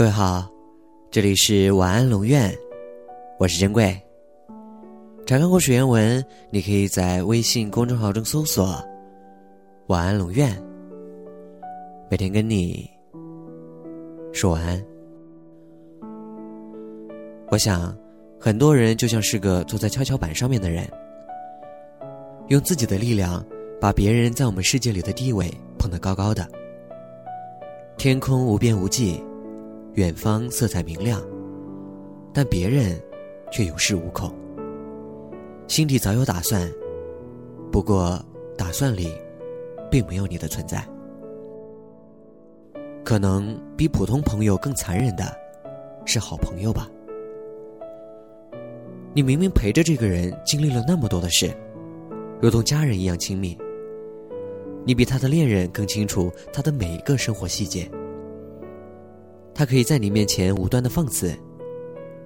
各位好，这里是晚安龙院，我是珍贵。查看故事原文，你可以在微信公众号中搜索“晚安龙院”，每天跟你说晚安。我想，很多人就像是个坐在跷跷板上面的人，用自己的力量把别人在我们世界里的地位捧得高高的。天空无边无际。远方色彩明亮，但别人却有恃无恐。心底早有打算，不过打算里并没有你的存在。可能比普通朋友更残忍的，是好朋友吧？你明明陪着这个人经历了那么多的事，如同家人一样亲密。你比他的恋人更清楚他的每一个生活细节。他可以在你面前无端的放肆，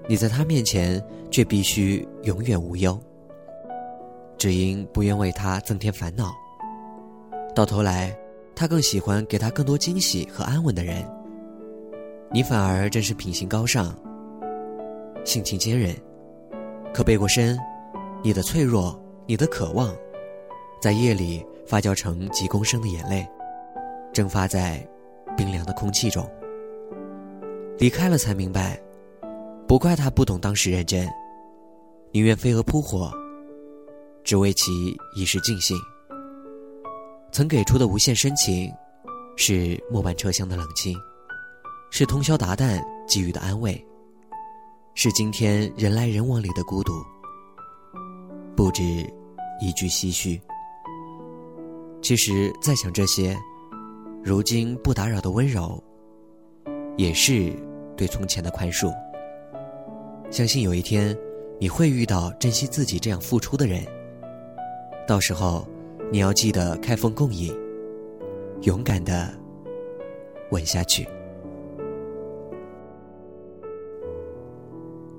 你在他面前却必须永远无忧，只因不愿为他增添烦恼。到头来，他更喜欢给他更多惊喜和安稳的人。你反而真是品行高尚，性情坚韧，可背过身，你的脆弱，你的渴望，在夜里发酵成几公升的眼泪，蒸发在冰凉的空气中。离开了才明白，不怪他不懂当时认真，宁愿飞蛾扑火，只为其一时尽兴。曾给出的无限深情，是末班车厢的冷清，是通宵达旦给予的安慰，是今天人来人往里的孤独，不止一句唏嘘。其实，在想这些，如今不打扰的温柔。也是对从前的宽恕。相信有一天，你会遇到珍惜自己这样付出的人。到时候，你要记得开封共饮，勇敢的吻下去。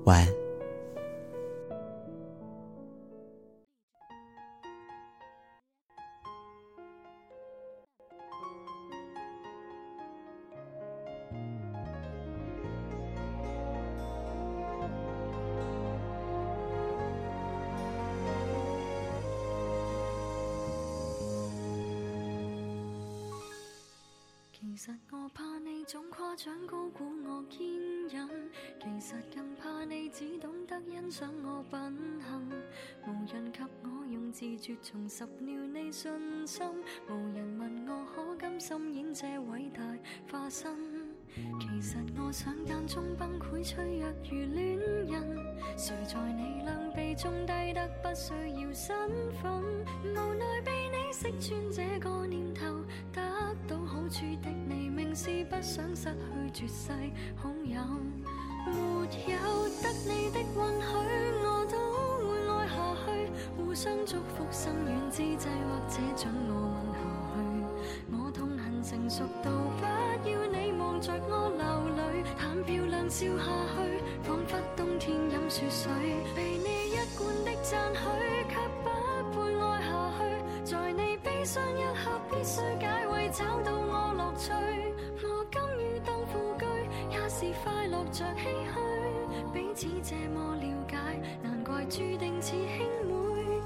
晚安。其实我怕你总夸奖高估我坚忍，其实更怕你只懂得欣赏我品行。无人及我用自绝重拾了你信心，无人问我可甘心演这伟大化身。其实我想间中崩溃脆弱如恋人，谁在你两臂中低得不需要身份，无奈被你识穿这个念头。得到好处的你，明是不想失去绝世好友。没有得你的允许，我都会爱下去。互相祝福，心远之际，或者准我望着我流泪，谈漂亮笑下去，仿佛冬天饮雪水。被你一贯的赞许，却不配爱下去。在你悲伤一刻，必须解围，找到我乐趣。我甘于当副居，也是快乐。着唏嘘，彼此这么了解，难怪注定似兄妹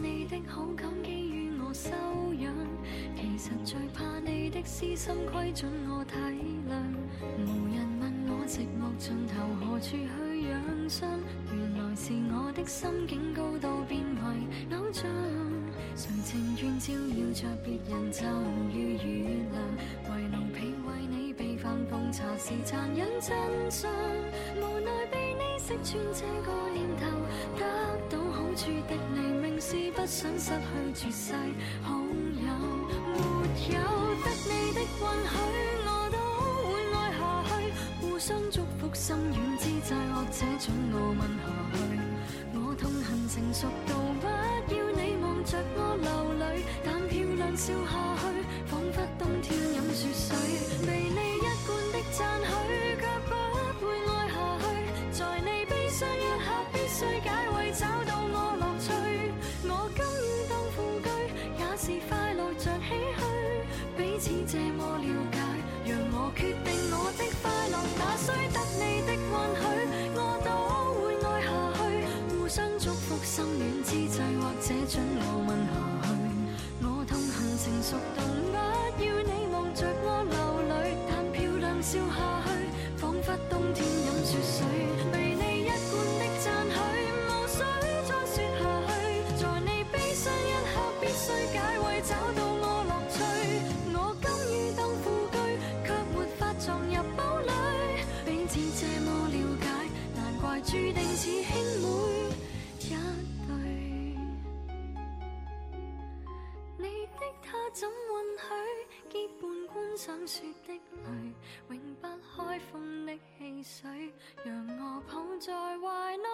你。的好感基于我修养，其实最怕你的私心亏准我体谅。无人问我寂寞尽头何处去养伤，原来是我的心境高到变为偶像。谁情愿照耀着别人就如雨凉，为奴婢为你备饭奉茶是残忍真相。无奈被你识穿这个念头，得到处的你明是不。想失去绝世好友。没有得你的允许，我都会爱下去。互相祝福，心软之际，或者准我问下去。我痛恨成熟到不要你望着我流泪，但漂亮笑下是快乐着唏嘘。彼此这么了解，让我决定我的快乐，那須得你的允许，我都会爱下去。互相祝福，心軟之际，或者准我吻下去。我痛恨成熟到不要你望着我流泪，但漂亮笑下似兄妹一对。你的他怎允许结伴观赏雪的泪，永不开封的汽水，让我抱在怀内？